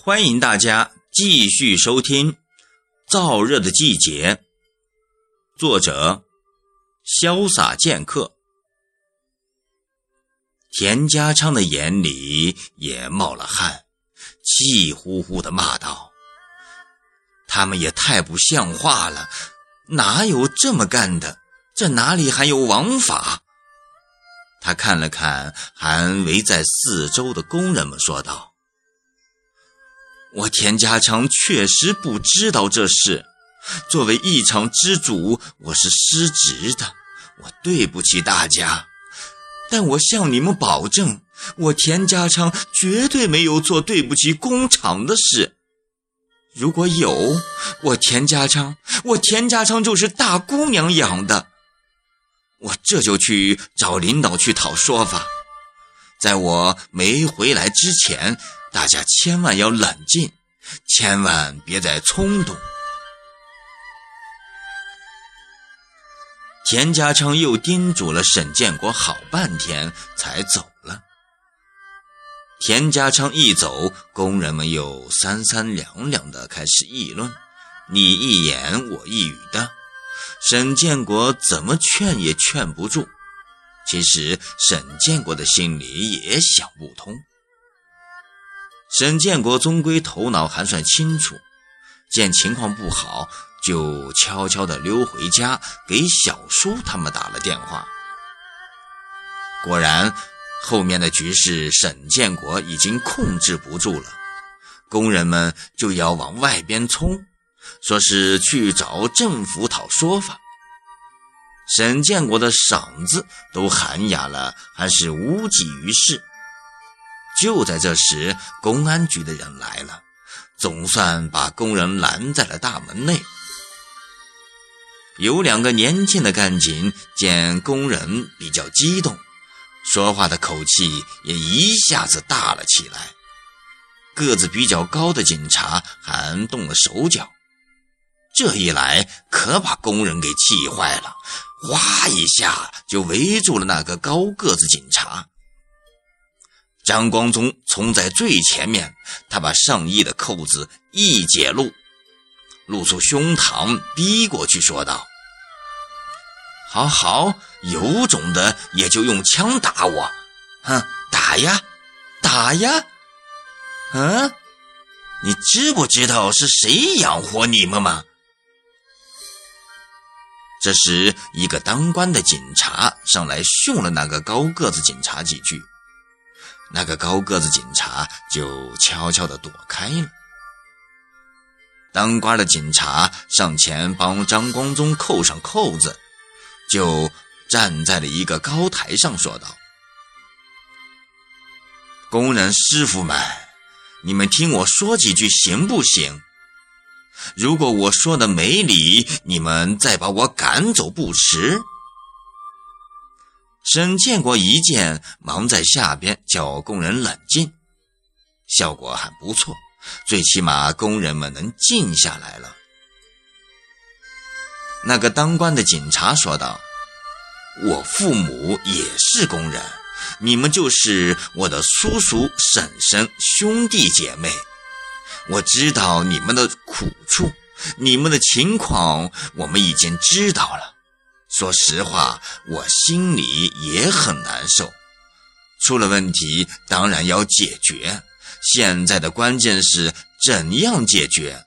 欢迎大家继续收听《燥热的季节》，作者：潇洒剑客。田家昌的眼里也冒了汗，气呼呼的骂道：“他们也太不像话了，哪有这么干的？这哪里还有王法？”他看了看还围在四周的工人们，说道。我田家昌确实不知道这事，作为一场之主，我是失职的，我对不起大家。但我向你们保证，我田家昌绝对没有做对不起工厂的事。如果有，我田家昌，我田家昌就是大姑娘养的。我这就去找领导去讨说法。在我没回来之前。大家千万要冷静，千万别再冲动。田家昌又叮嘱了沈建国好半天，才走了。田家昌一走，工人们又三三两两的开始议论，你一言我一语的。沈建国怎么劝也劝不住。其实沈建国的心里也想不通。沈建国终归头脑还算清楚，见情况不好，就悄悄地溜回家，给小叔他们打了电话。果然，后面的局势沈建国已经控制不住了，工人们就要往外边冲，说是去找政府讨说法。沈建国的嗓子都喊哑了，还是无济于事。就在这时，公安局的人来了，总算把工人拦在了大门内。有两个年轻的干警见工人比较激动，说话的口气也一下子大了起来。个子比较高的警察还动了手脚，这一来可把工人给气坏了，哗一下就围住了那个高个子警察。张光宗冲在最前面，他把上衣的扣子一解露，露出胸膛，逼过去说道：“好好，有种的也就用枪打我，哼，打呀，打呀！嗯，你知不知道是谁养活你们吗？”这时，一个当官的警察上来训了那个高个子警察几句。那个高个子警察就悄悄地躲开了。当官的警察上前帮张光宗扣上扣子，就站在了一个高台上说道：“工人师傅们，你们听我说几句行不行？如果我说的没理，你们再把我赶走不迟。”沈建国一见，忙在下边叫工人冷静，效果还不错，最起码工人们能静下来了。那个当官的警察说道：“我父母也是工人，你们就是我的叔叔、婶婶、兄弟姐妹，我知道你们的苦处，你们的情况我们已经知道了。”说实话，我心里也很难受。出了问题，当然要解决。现在的关键是怎样解决，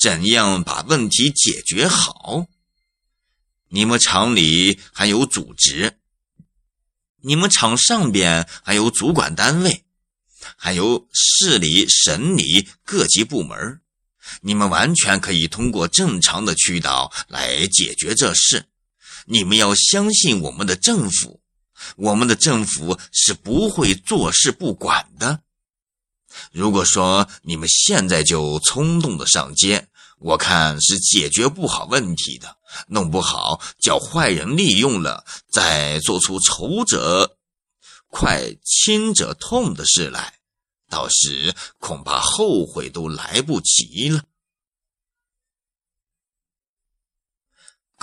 怎样把问题解决好。你们厂里还有组织，你们厂上边还有主管单位，还有市里、省里各级部门，你们完全可以通过正常的渠道来解决这事。你们要相信我们的政府，我们的政府是不会坐视不管的。如果说你们现在就冲动的上街，我看是解决不好问题的，弄不好叫坏人利用了，再做出仇者快、亲者痛的事来，到时恐怕后悔都来不及了。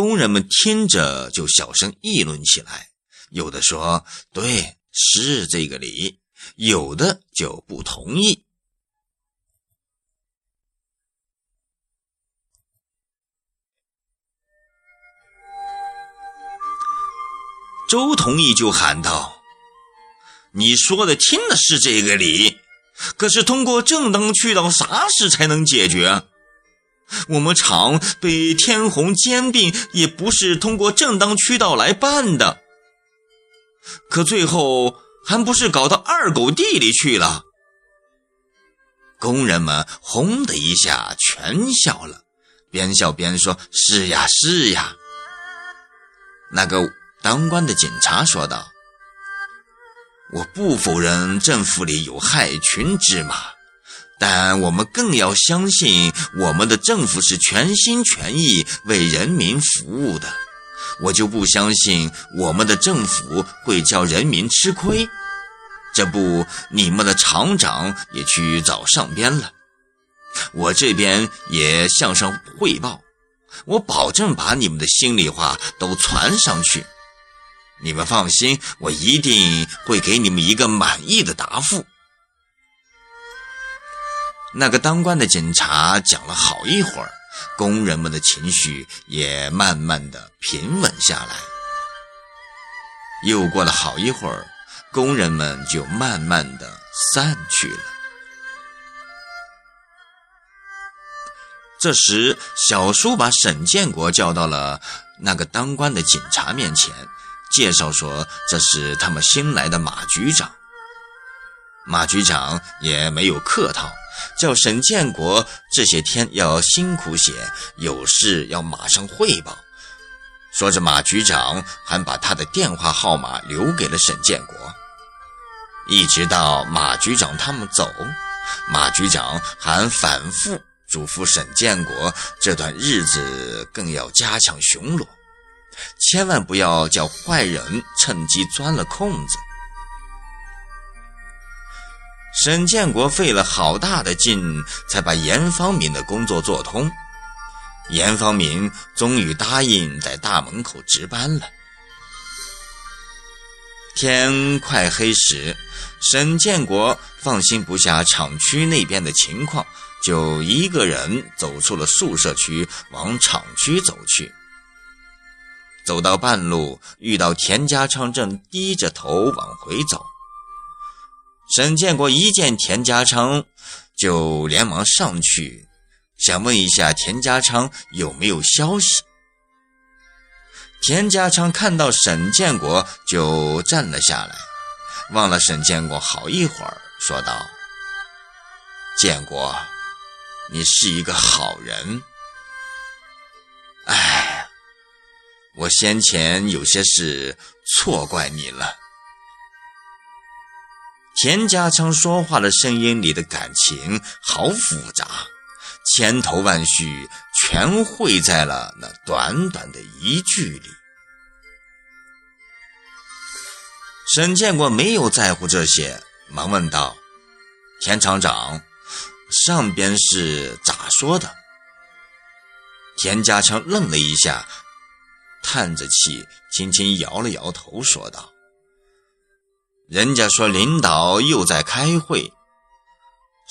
工人们听着就小声议论起来有的说对是这个理。有的就不同意。周同意就喊道你说的听的是这个理可是通过正当渠道啥事才能解决我们厂被天虹兼并，也不是通过正当渠道来办的。可最后还不是搞到二狗地里去了？”工人们轰的一下全笑了，边笑边说：“是呀，是呀。”那个当官的警察说道：“我不否认政府里有害群之马，但我们更要相信我们的政府是全心全意为人民服务的。我就不相信我们的政府会叫人民吃亏。”这不，你们的厂长也去找上边了，我这边也向上汇报，我保证把你们的心里话都传上去。你们放心，我一定会给你们一个满意的答复。那个当官的警察讲了好一会儿，工人们的情绪也慢慢的平稳下来。又过了好一会儿。工人们就慢慢的散去了。这时，小叔把沈建国叫到了那个当官的警察面前，介绍说：“这是他们新来的马局长。”马局长也没有客套，叫沈建国这些天要辛苦些，有事要马上汇报。说着，马局长还把他的电话号码留给了沈建国。一直到马局长他们走，马局长还反复嘱咐沈建国，这段日子更要加强巡逻，千万不要叫坏人趁机钻了空子。沈建国费了好大的劲，才把严方明的工作做通。严方明终于答应在大门口值班了。天快黑时，沈建国放心不下厂区那边的情况，就一个人走出了宿舍区，往厂区走去。走到半路，遇到田家昌正低着头往回走。沈建国一见田家昌，就连忙上去，想问一下田家昌有没有消息。田家昌看到沈建国，就站了下来，望了沈建国好一会儿，说道：“建国，你是一个好人。哎，我先前有些事错怪你了。”田家昌说话的声音里的感情好复杂，千头万绪。全汇在了那短短的一句里。沈建国没有在乎这些，忙问道：“田厂长，上边是咋说的？”田家昌愣了一下，叹着气，轻轻摇了摇头，说道：“人家说领导又在开会。”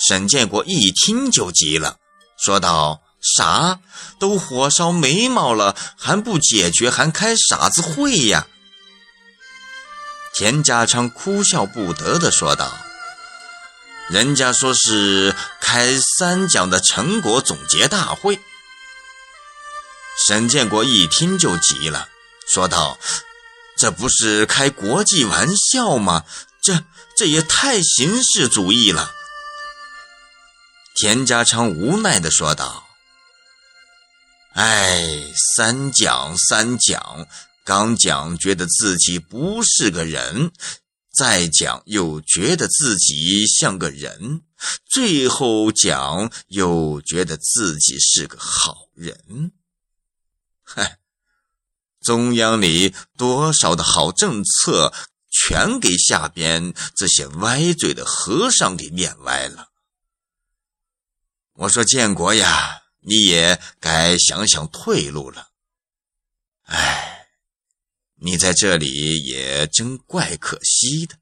沈建国一听就急了，说道。啥都火烧眉毛了，还不解决，还开傻子会呀？田家昌哭笑不得的说道：“人家说是开三讲的成果总结大会。”沈建国一听就急了，说道：“这不是开国际玩笑吗？这这也太形式主义了。”田家昌无奈的说道。哎，三讲三讲，刚讲觉得自己不是个人，再讲又觉得自己像个人，最后讲又觉得自己是个好人。嗨，中央里多少的好政策，全给下边这些歪嘴的和尚给念歪了。我说建国呀。你也该想想退路了。哎，你在这里也真怪可惜的。”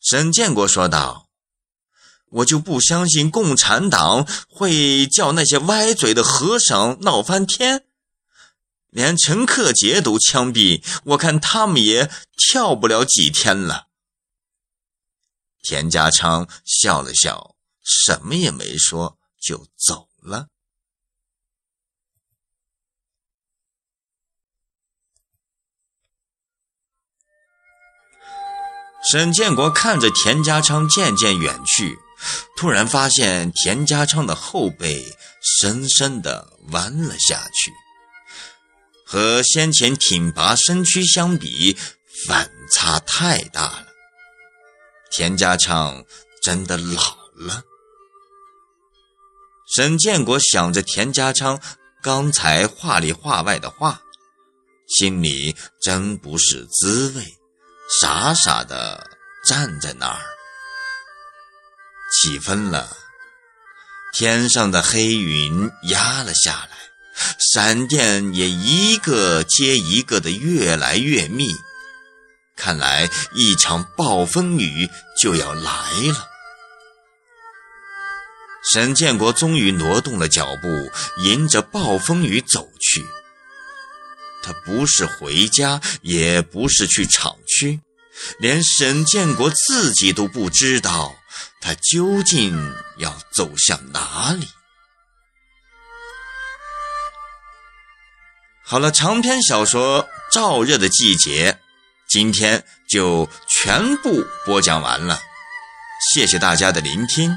沈建国说道，“我就不相信共产党会叫那些歪嘴的和尚闹翻天。连陈克杰都枪毙，我看他们也跳不了几天了。田家昌笑了笑，什么也没说，就走了。沈建国看着田家昌渐渐远去，突然发现田家昌的后背深深的弯了下去，和先前挺拔身躯相比，反差太大了。田家昌真的老了。沈建国想着田家昌刚才话里话外的话，心里真不是滋味。傻傻的站在那儿，起风了，天上的黑云压了下来，闪电也一个接一个的越来越密，看来一场暴风雨就要来了。沈建国终于挪动了脚步，迎着暴风雨走去。他不是回家，也不是去厂区，连沈建国自己都不知道他究竟要走向哪里。好了，长篇小说《燥热的季节》，今天就全部播讲完了，谢谢大家的聆听。